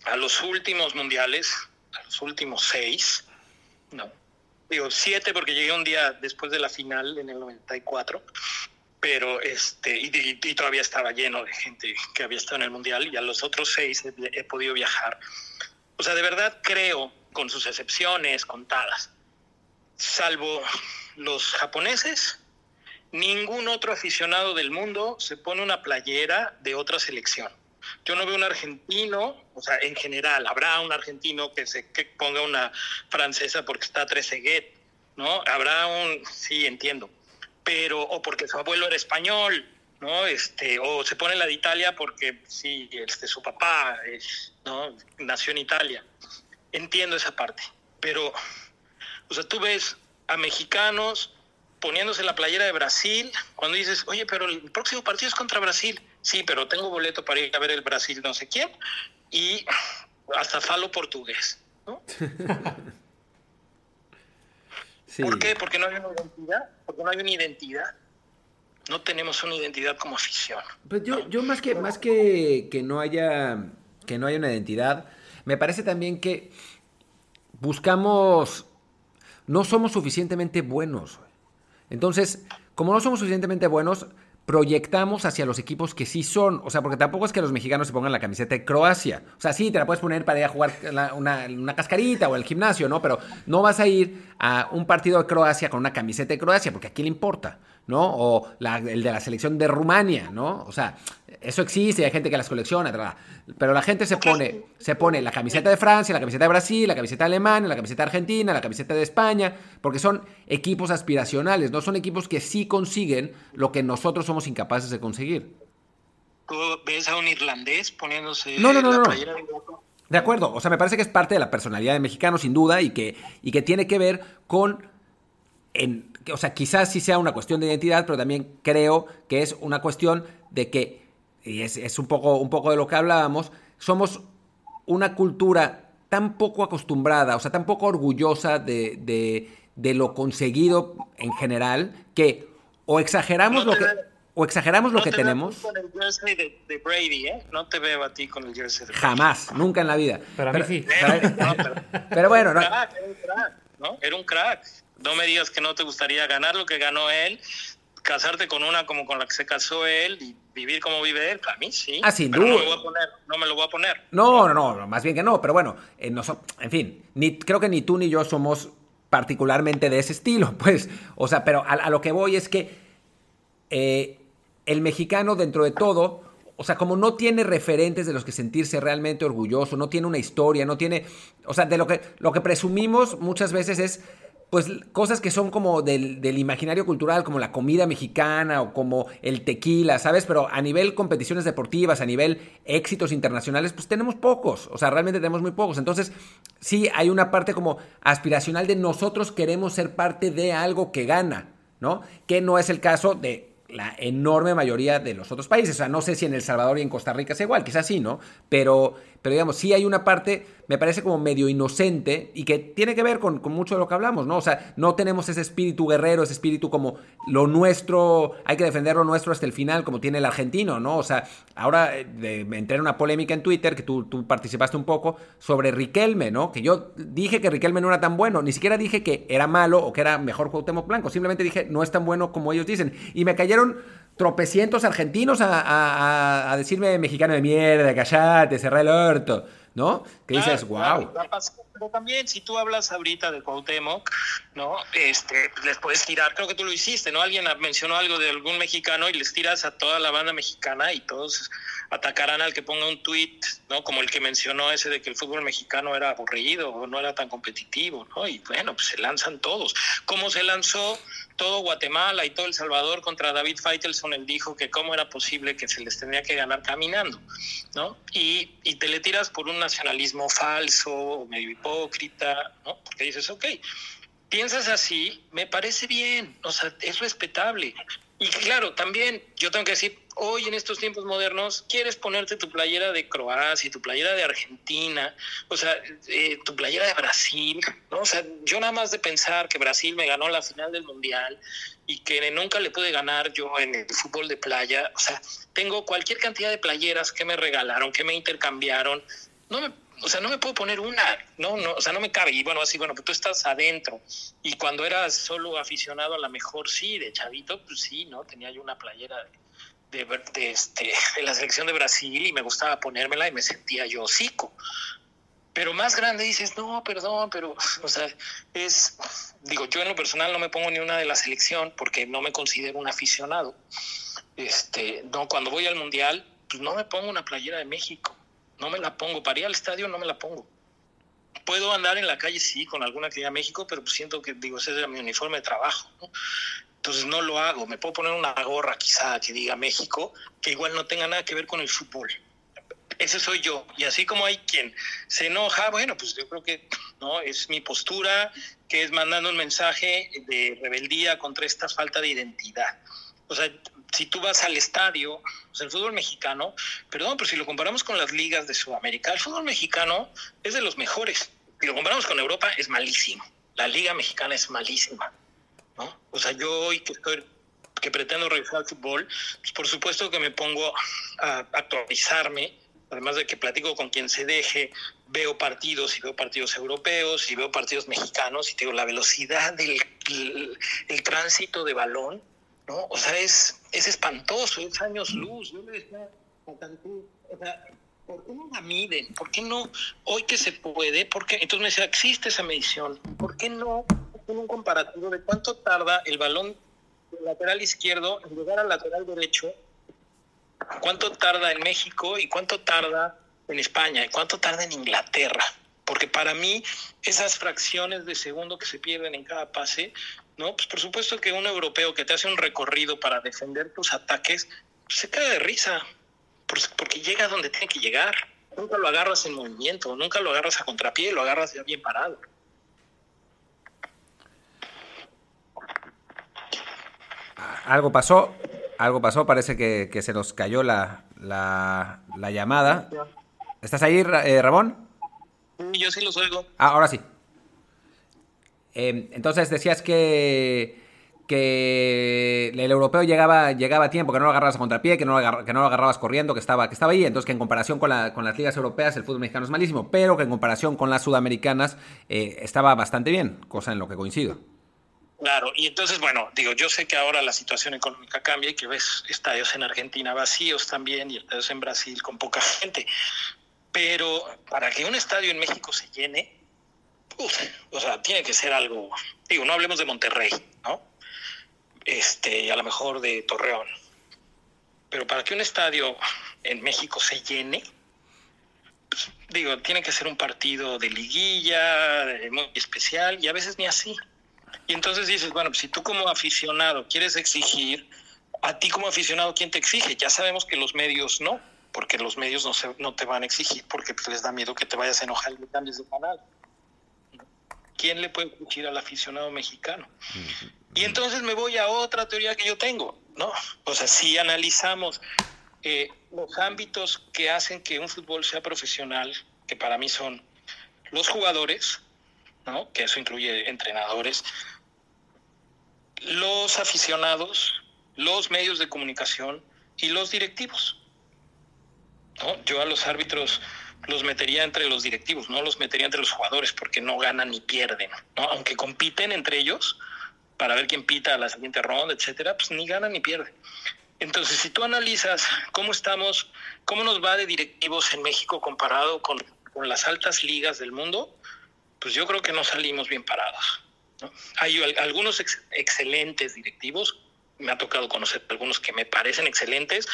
a los últimos mundiales, a los últimos seis, no, digo siete porque llegué un día después de la final en el 94, pero este, y, todavía estaba lleno de gente que había estado en el mundial y a los otros seis he, he podido viajar. O sea, de verdad creo, con sus excepciones contadas, salvo los japoneses, ningún otro aficionado del mundo se pone una playera de otra selección. Yo no veo un argentino, o sea, en general, habrá un argentino que se que ponga una francesa porque está Trezeguet, ¿no? Habrá un, sí, entiendo, pero, o porque su abuelo era español, ¿no? Este, o se pone la de Italia porque, sí, este, su papá, ¿no? Nació en Italia. Entiendo esa parte, pero, o sea, tú ves a mexicanos poniéndose la playera de Brasil, cuando dices, oye, pero el próximo partido es contra Brasil. Sí, pero tengo boleto para ir a ver el Brasil no sé quién y hasta falo portugués. ¿no? sí. ¿Por qué? Porque no hay una identidad. Porque no hay una identidad. No tenemos una identidad como afición. Pues yo, ¿no? yo más que más que, que no haya que no haya una identidad, me parece también que buscamos no somos suficientemente buenos. Entonces, como no somos suficientemente buenos, proyectamos hacia los equipos que sí son. O sea, porque tampoco es que los mexicanos se pongan la camiseta de Croacia. O sea, sí, te la puedes poner para ir a jugar una, una, cascarita o el gimnasio, ¿no? Pero no vas a ir a un partido de Croacia con una camiseta de Croacia, porque a quién le importa, ¿no? O la, el de la selección de Rumania, ¿no? O sea, eso existe, hay gente que las colecciona, tra, pero la gente se pone, se pone la camiseta de Francia, la camiseta de Brasil, la camiseta de Alemania, la camiseta de Argentina, la camiseta de España, porque son equipos aspiracionales, no son equipos que sí consiguen lo que nosotros somos incapaces de conseguir. ¿Tú ves a un irlandés poniéndose no, no, no, la playera de De acuerdo, o sea, me parece que es parte de la personalidad de mexicano, sin duda, y que, y que tiene que ver con en, o sea, quizás sí sea una cuestión de identidad, pero también creo que es una cuestión de que y es, es, un, poco, un poco de lo que hablábamos, somos una cultura tan poco acostumbrada, o sea, tan poco orgullosa de, de, de lo conseguido en general, que o exageramos no lo que... O exageramos no lo que te tenemos. Con el jersey de, de, Brady, ¿eh? No te veo a ti con el jersey de Brady. Jamás, nunca en la vida. Pero a mí sí. Pero, no, pero, pero bueno, no. Era un crack, ¿no? Era un crack. No me digas que no te gustaría ganar lo que ganó él, casarte con una como con la que se casó él y vivir como vive él, para mí sí. Ah, sin pero duda. No me, lo voy a poner, no me lo voy a poner. No, no, no, más bien que no, pero bueno, eh, no so, en fin, ni, creo que ni tú ni yo somos particularmente de ese estilo, pues, o sea, pero a, a lo que voy es que eh, el mexicano dentro de todo, o sea, como no tiene referentes de los que sentirse realmente orgulloso, no tiene una historia, no tiene, o sea, de lo que, lo que presumimos muchas veces es pues cosas que son como del, del, imaginario cultural, como la comida mexicana o como el tequila, ¿sabes? Pero a nivel competiciones deportivas, a nivel éxitos internacionales, pues tenemos pocos, o sea, realmente tenemos muy pocos. Entonces, sí hay una parte como aspiracional de nosotros queremos ser parte de algo que gana, ¿no? Que no es el caso de la enorme mayoría de los otros países. O sea, no sé si en El Salvador y en Costa Rica es igual, quizás sí, ¿no? Pero, pero digamos, sí hay una parte, me parece como medio inocente y que tiene que ver con, con, mucho de lo que hablamos, ¿no? O sea, no tenemos ese espíritu guerrero, ese espíritu como lo nuestro, hay que defender lo nuestro hasta el final, como tiene el argentino, ¿no? O sea, ahora eh, me entré en una polémica en Twitter, que tú, tú participaste un poco, sobre Riquelme, ¿no? Que yo dije que Riquelme no era tan bueno, ni siquiera dije que era malo o que era mejor Cuauhtémoc Blanco, simplemente dije no es tan bueno como ellos dicen. Y me cayeron tropecientos argentinos a, decirme mexicano de mierda, callate, cerré el orto, ¿no? Que dices, wow. pero también, si tú hablas ahorita de Cuauhtémoc, ¿no? Este, les puedes tirar, creo que tú lo hiciste, ¿no? Alguien mencionó algo de algún mexicano y les tiras a toda la banda mexicana y todos atacarán al que ponga un tweet, ¿no? Como el que mencionó ese de que el fútbol mexicano era aburrido o no era tan competitivo, ¿no? Y bueno, pues se lanzan todos. Como se lanzó todo Guatemala y todo El Salvador contra David Feitelson, él dijo que cómo era posible que se les tenía que ganar caminando, ¿no? Y, y te le tiras por un nacionalismo falso, medio hipócrita, ¿no? Porque dices, ok, piensas así, me parece bien, o sea, es respetable. Y claro, también yo tengo que decir, hoy en estos tiempos modernos, quieres ponerte tu playera de Croacia, tu playera de Argentina, o sea, eh, tu playera de Brasil, ¿no? O sea, yo nada más de pensar que Brasil me ganó la final del Mundial y que nunca le pude ganar yo en el fútbol de playa, o sea, tengo cualquier cantidad de playeras que me regalaron, que me intercambiaron, no me o sea, no me puedo poner una, no, no, o sea, no me cabe. Y bueno, así, bueno, pues tú estás adentro. Y cuando eras solo aficionado a la mejor, sí, de chavito, pues sí, ¿no? Tenía yo una playera de, de, este, de la selección de Brasil y me gustaba ponérmela y me sentía yo hocico. Pero más grande dices, no, perdón, pero, o sea, es, digo, yo en lo personal no me pongo ni una de la selección porque no me considero un aficionado. Este, no, cuando voy al mundial, pues no me pongo una playera de México no me la pongo. Para ir al estadio no me la pongo. Puedo andar en la calle, sí, con alguna actividad México, pero pues siento que, digo, ese es mi uniforme de trabajo, Entonces no lo hago. Me puedo poner una gorra quizá que diga México, que igual no tenga nada que ver con el fútbol. Ese soy yo. Y así como hay quien se enoja, bueno, pues yo creo que no es mi postura, que es mandando un mensaje de rebeldía contra esta falta de identidad. O sea, si tú vas al estadio, el fútbol mexicano, perdón, pero si lo comparamos con las ligas de Sudamérica, el fútbol mexicano es de los mejores. Si lo comparamos con Europa, es malísimo. La liga mexicana es malísima. ¿No? O sea, yo hoy que estoy que pretendo regresar al fútbol, pues por supuesto que me pongo a actualizarme, además de que platico con quien se deje, veo partidos y veo partidos europeos y veo partidos mexicanos y digo, la velocidad del el tránsito de balón ¿no? O sea, es, es espantoso, es años luz. Yo le o sea, ¿por qué no la miden? ¿Por qué no, hoy que se puede, por qué? Entonces me decía, existe esa medición, ¿por qué no con un comparativo de cuánto tarda el balón del lateral izquierdo en llegar al lateral derecho? ¿Cuánto tarda en México y cuánto tarda en España? ¿Y cuánto tarda en Inglaterra? Porque para mí esas fracciones de segundo que se pierden en cada pase ¿no? Pues por supuesto que un europeo que te hace un recorrido para defender tus ataques, pues se cae de risa, porque llega donde tiene que llegar. Nunca lo agarras en movimiento, nunca lo agarras a contrapié, lo agarras ya bien parado. Algo pasó, algo pasó, parece que, se nos cayó la, la, llamada. ¿Estás ahí, eh, Ramón? Yo sí los oigo. Ah, ahora sí. Em, entonces decías que, que el europeo llegaba, llegaba a tiempo, que no lo agarrabas a contrapié, que no lo, que no lo agarrabas corriendo, que estaba, que estaba ahí. Entonces que en comparación con, la, con las ligas europeas el fútbol mexicano es malísimo, pero que en comparación con las sudamericanas eh, estaba bastante bien, cosa en lo que coincido. Claro, y entonces, bueno, digo, yo sé que ahora la situación económica cambia y que ves estadios en Argentina vacíos también y estadios en Brasil con poca gente, pero para que un estadio en México se llene, o sea, tiene que ser algo, digo, no hablemos de Monterrey, ¿no? Este, a lo mejor de Torreón. Pero para que un estadio en México se llene, pues, digo, tiene que ser un partido de liguilla, muy especial, y a veces ni así. Y entonces dices, bueno, pues si tú como aficionado quieres exigir, a ti como aficionado, ¿quién te exige? Ya sabemos que los medios no, porque los medios no, se, no te van a exigir porque pues, les da miedo que te vayas a enojar y cambies de canal. ¿quién le puede exigir al aficionado mexicano? Y entonces me voy a otra teoría que yo tengo, ¿no? O sea, si analizamos eh, los ámbitos que hacen que un fútbol sea profesional, que para mí son los jugadores, Que eso incluye entrenadores, los aficionados, los medios de comunicación y los directivos. Yo a los árbitros los metería entre los directivos, no los metería entre los jugadores porque no ganan ni pierden. Aunque compiten entre ellos para ver quién pita a la siguiente ronda, etcétera, pues ni ganan ni pierden. Entonces, si tú analizas cómo estamos, cómo nos va de directivos en México comparado con las altas ligas del mundo, pues yo creo que no salimos bien parados. Hay algunos excelentes directivos, me ha tocado conocer algunos que me parecen excelentes,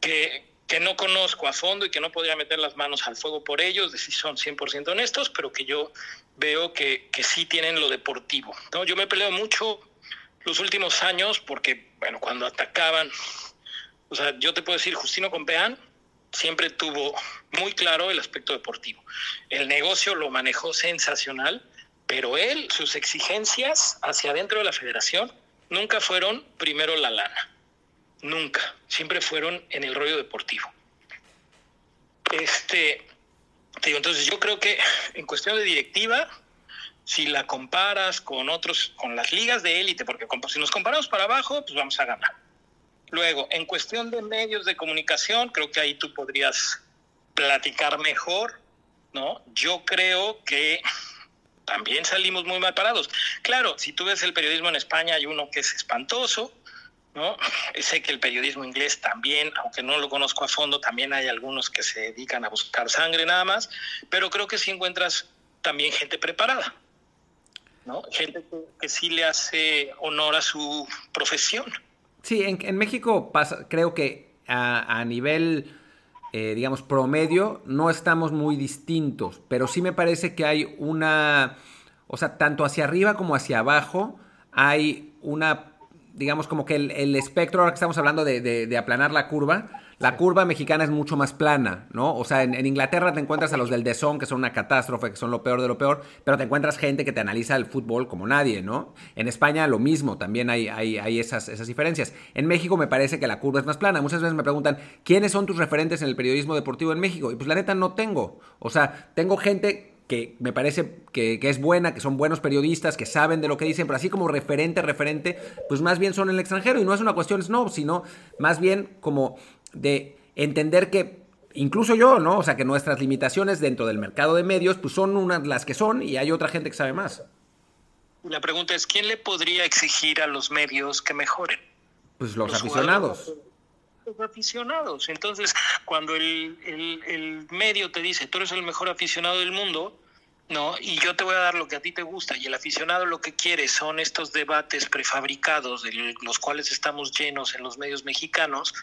que, que no conozco a fondo y que no podría meter las manos al fuego por ellos, de si son 100% honestos, pero que yo veo que, que sí tienen lo deportivo. Yo me peleo mucho los últimos años porque, bueno, cuando atacaban, o sea, yo te puedo decir, Justino Compeán siempre tuvo muy claro el aspecto deportivo. El negocio lo manejó sensacional, pero él, sus exigencias hacia adentro de la federación nunca fueron primero la lana, nunca, siempre fueron en el rollo deportivo. Este, digo, entonces yo creo que en cuestión de directiva, si la comparas con otros, con las ligas de élite, porque si nos comparamos para abajo, pues vamos a ganar. Luego, en cuestión de medios de comunicación, creo que ahí tú podrías platicar mejor, ¿no? Yo creo que también salimos muy mal parados. Claro, si tú ves el periodismo en España, hay uno que es espantoso, ¿no? Sé que el periodismo inglés también, aunque no lo conozco a fondo, también hay algunos que se dedican a buscar sangre nada más, pero creo que sí encuentras también gente preparada, ¿no? Gente que, sí le hace honor a su profesión. Sí, en, México pasa, creo que a, nivel eh, digamos, promedio, no estamos muy distintos, pero sí me parece que hay una, o sea, tanto hacia arriba como hacia abajo, hay una, digamos, como que el, espectro, ahora que estamos hablando de aplanar la curva, la curva mexicana es mucho más plana, ¿no? O sea, en, Inglaterra te encuentras a los del Dezón, que son una catástrofe, que son lo peor de lo peor, pero te encuentras gente que te analiza el fútbol como nadie, ¿no? En España lo mismo, también hay, hay, hay esas, esas diferencias. En México me parece que la curva es más plana. Muchas veces me preguntan, ¿quiénes son tus referentes en el periodismo deportivo en México? Y pues la neta no tengo. O sea, tengo gente que me parece que, que, es buena, que son buenos periodistas, que saben de lo que dicen, pero así como referente, referente, pues más bien son en el extranjero. Y no es una cuestión snob, sino más bien como de entender que incluso yo, ¿no? O sea, que nuestras limitaciones dentro del mercado de medios, pues son unas las que son y hay otra gente que sabe más. La pregunta es, ¿quién le podría exigir a los medios que mejoren? Pues los, aficionados. Los aficionados. Entonces, cuando el, el, medio te dice, tú eres el mejor aficionado del mundo, ¿no? Y yo te voy a dar lo que a ti te gusta y el aficionado lo que quiere son estos debates prefabricados de los cuales estamos llenos en los medios mexicanos,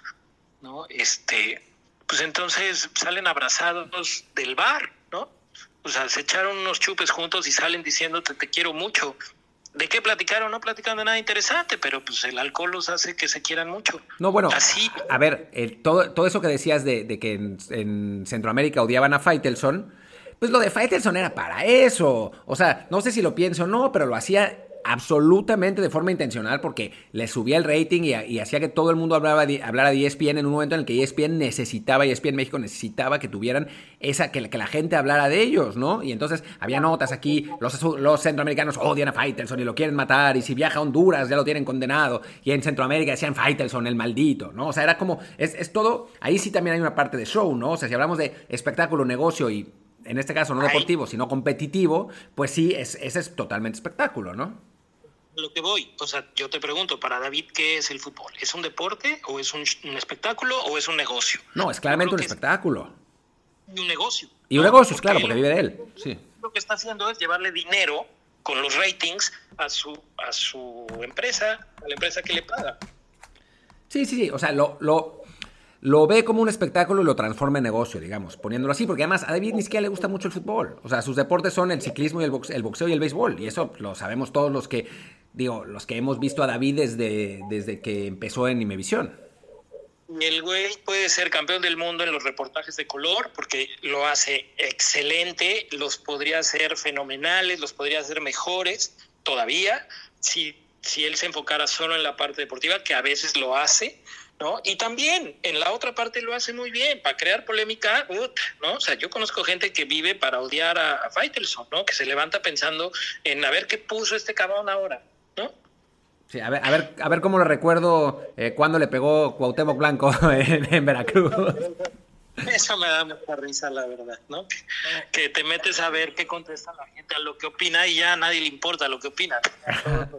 ¿no? Este, pues entonces salen abrazados del bar, ¿no? O sea, se echaron unos chupes juntos y salen diciéndote te quiero mucho. ¿De qué platicaron? No platicaron de nada interesante, pero pues el alcohol los hace que se quieran mucho. No, bueno, Así... a ver, todo, todo eso que decías de, que en, Centroamérica odiaban a Faitelson, pues lo de Faitelson era para eso. O sea, no sé si lo pienso o no, pero lo hacía absolutamente de forma intencional porque le subía el rating y, hacía que todo el mundo hablaba de, hablara de ESPN en un momento en el que ESPN necesitaba, ESPN México necesitaba que tuvieran esa, que, que la gente hablara de ellos, ¿no? Y entonces había notas aquí, los, los centroamericanos odian a Faitelson y lo quieren matar, y si viaja a Honduras ya lo tienen condenado, y en Centroamérica decían Faitelson, el maldito, ¿no? O sea, era como, es, es todo, ahí sí también hay una parte de show, ¿no? O sea, si hablamos de espectáculo, negocio y en este caso no deportivo, sino competitivo, pues sí, es, ese es totalmente espectáculo, ¿no? Lo que voy. O sea, yo te pregunto, para David, ¿qué es el fútbol? ¿Es un deporte o es un, espectáculo o es un negocio? No, es claramente un espectáculo. Y un negocio. Y un negocio, claro, porque vive de él. Sí. Lo que está haciendo es llevarle dinero con los ratings a su, a su empresa, a la empresa que le paga. Sí, sí, sí. O sea, lo, lo, lo ve como un espectáculo y lo transforma en negocio, digamos, poniéndolo así, porque además a David ni siquiera le gusta mucho el fútbol. O sea, sus deportes son el ciclismo y el boxeo, el boxeo y el béisbol. Y eso lo sabemos todos los que, digo, los que hemos visto a David desde, desde que empezó en Imevisión. El güey puede ser campeón del mundo en los reportajes de color porque lo hace excelente, los podría hacer fenomenales, los podría hacer mejores todavía si, si él se enfocara solo en la parte deportiva, que a veces lo hace ¿no? Y también en la otra parte lo hace muy bien, para crear polémica, ¿no? O sea, yo conozco gente que vive para odiar a, a Faitelson, ¿no? Que se levanta pensando en a ver qué puso este cabrón ahora, ¿no? Sí, a ver, a ver, a ver cómo lo recuerdo eh, cuando le pegó Cuauhtémoc Blanco en, Veracruz. Eso me da mucha risa, la verdad, ¿no? Que, te metes a ver qué contesta la gente a lo que opina y ya a nadie le importa lo que opina.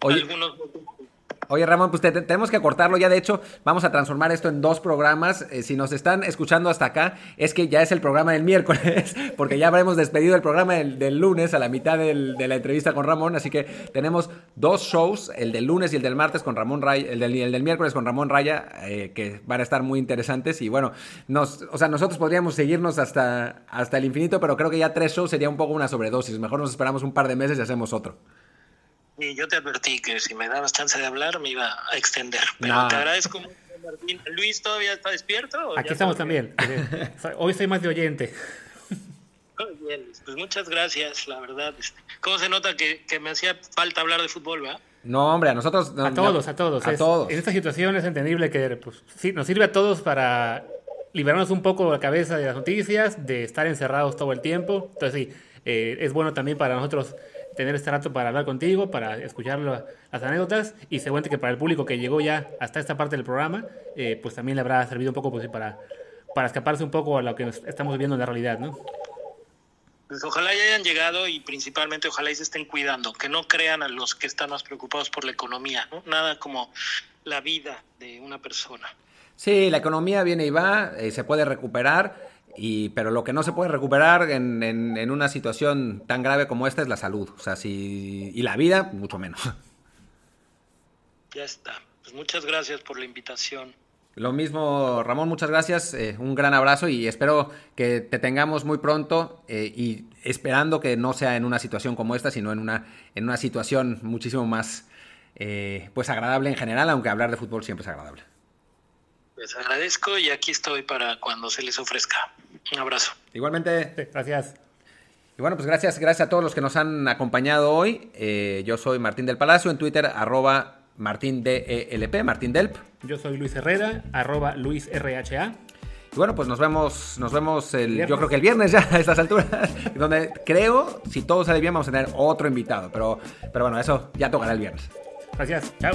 Oye, Oye, Ramón, pues tenemos que cortarlo ya. De hecho, vamos a transformar esto en dos programas. Eh, si nos están escuchando hasta acá, es que ya es el programa del miércoles, porque ya habremos despedido el programa del, lunes a la mitad de la entrevista con Ramón. Así que tenemos dos shows, el del lunes y el del martes con Ramón Raya, el del, el del miércoles con Ramón Raya, eh, que van a estar muy interesantes. Y bueno, nos, o sea, nosotros podríamos seguirnos hasta, hasta el infinito, pero creo que ya tres shows sería un poco una sobredosis. Mejor nos esperamos un par de meses y hacemos otro. Y yo te advertí que si me dabas chance de hablar me iba a extender. Pero te agradezco mucho, Martín. ¿Luis todavía está despierto? Aquí estamos también. Hoy soy más de oyente. Muy bien, pues muchas gracias, la verdad. Este, ¿Cómo se nota que, me hacía falta hablar de fútbol, va? No, hombre, a nosotros. a todos, a todos. A todos. En esta situación es entendible que pues, sí, nos sirve a todos para liberarnos un poco la cabeza de las noticias, de estar encerrados todo el tiempo. Entonces, sí, eh, es bueno también para nosotros tener este rato para hablar contigo, para escuchar las anécdotas y seguramente que para el público que llegó ya hasta esta parte del programa, eh, pues también le habrá servido un poco pues, para, para escaparse un poco a lo que estamos viviendo en la realidad, ¿no? Pues ojalá ya hayan llegado y principalmente ojalá y se estén cuidando, que no crean a los que están más preocupados por la economía, ¿no? Nada como la vida de una persona. Sí, la economía viene y va, eh, se puede recuperar y, pero lo que no se puede recuperar en, en, una situación tan grave como esta es la salud. O sea, si, y la vida, mucho menos. Ya está. Pues muchas gracias por la invitación. Lo mismo, Ramón, muchas gracias. Eh, un gran abrazo y espero que te tengamos muy pronto eh, y esperando que no sea en una situación como esta, sino en una, en una situación muchísimo más eh, pues agradable en general, aunque hablar de fútbol siempre es agradable. Les agradezco y aquí estoy para cuando se les ofrezca. Un abrazo. Igualmente. gracias. Y bueno, pues gracias, gracias a todos los que nos han acompañado hoy. Eh, yo soy Martín del Palacio, en Twitter, arroba Martín DELP, Martín Delp. Yo soy Luis Herrera, arroba Luis RHA. Y bueno, pues nos vemos, nos vemos el, yo creo que el viernes ya a estas alturas, donde creo, si todo sale bien, vamos a tener otro invitado. Pero, pero bueno, eso ya tocará el viernes. Gracias, chao.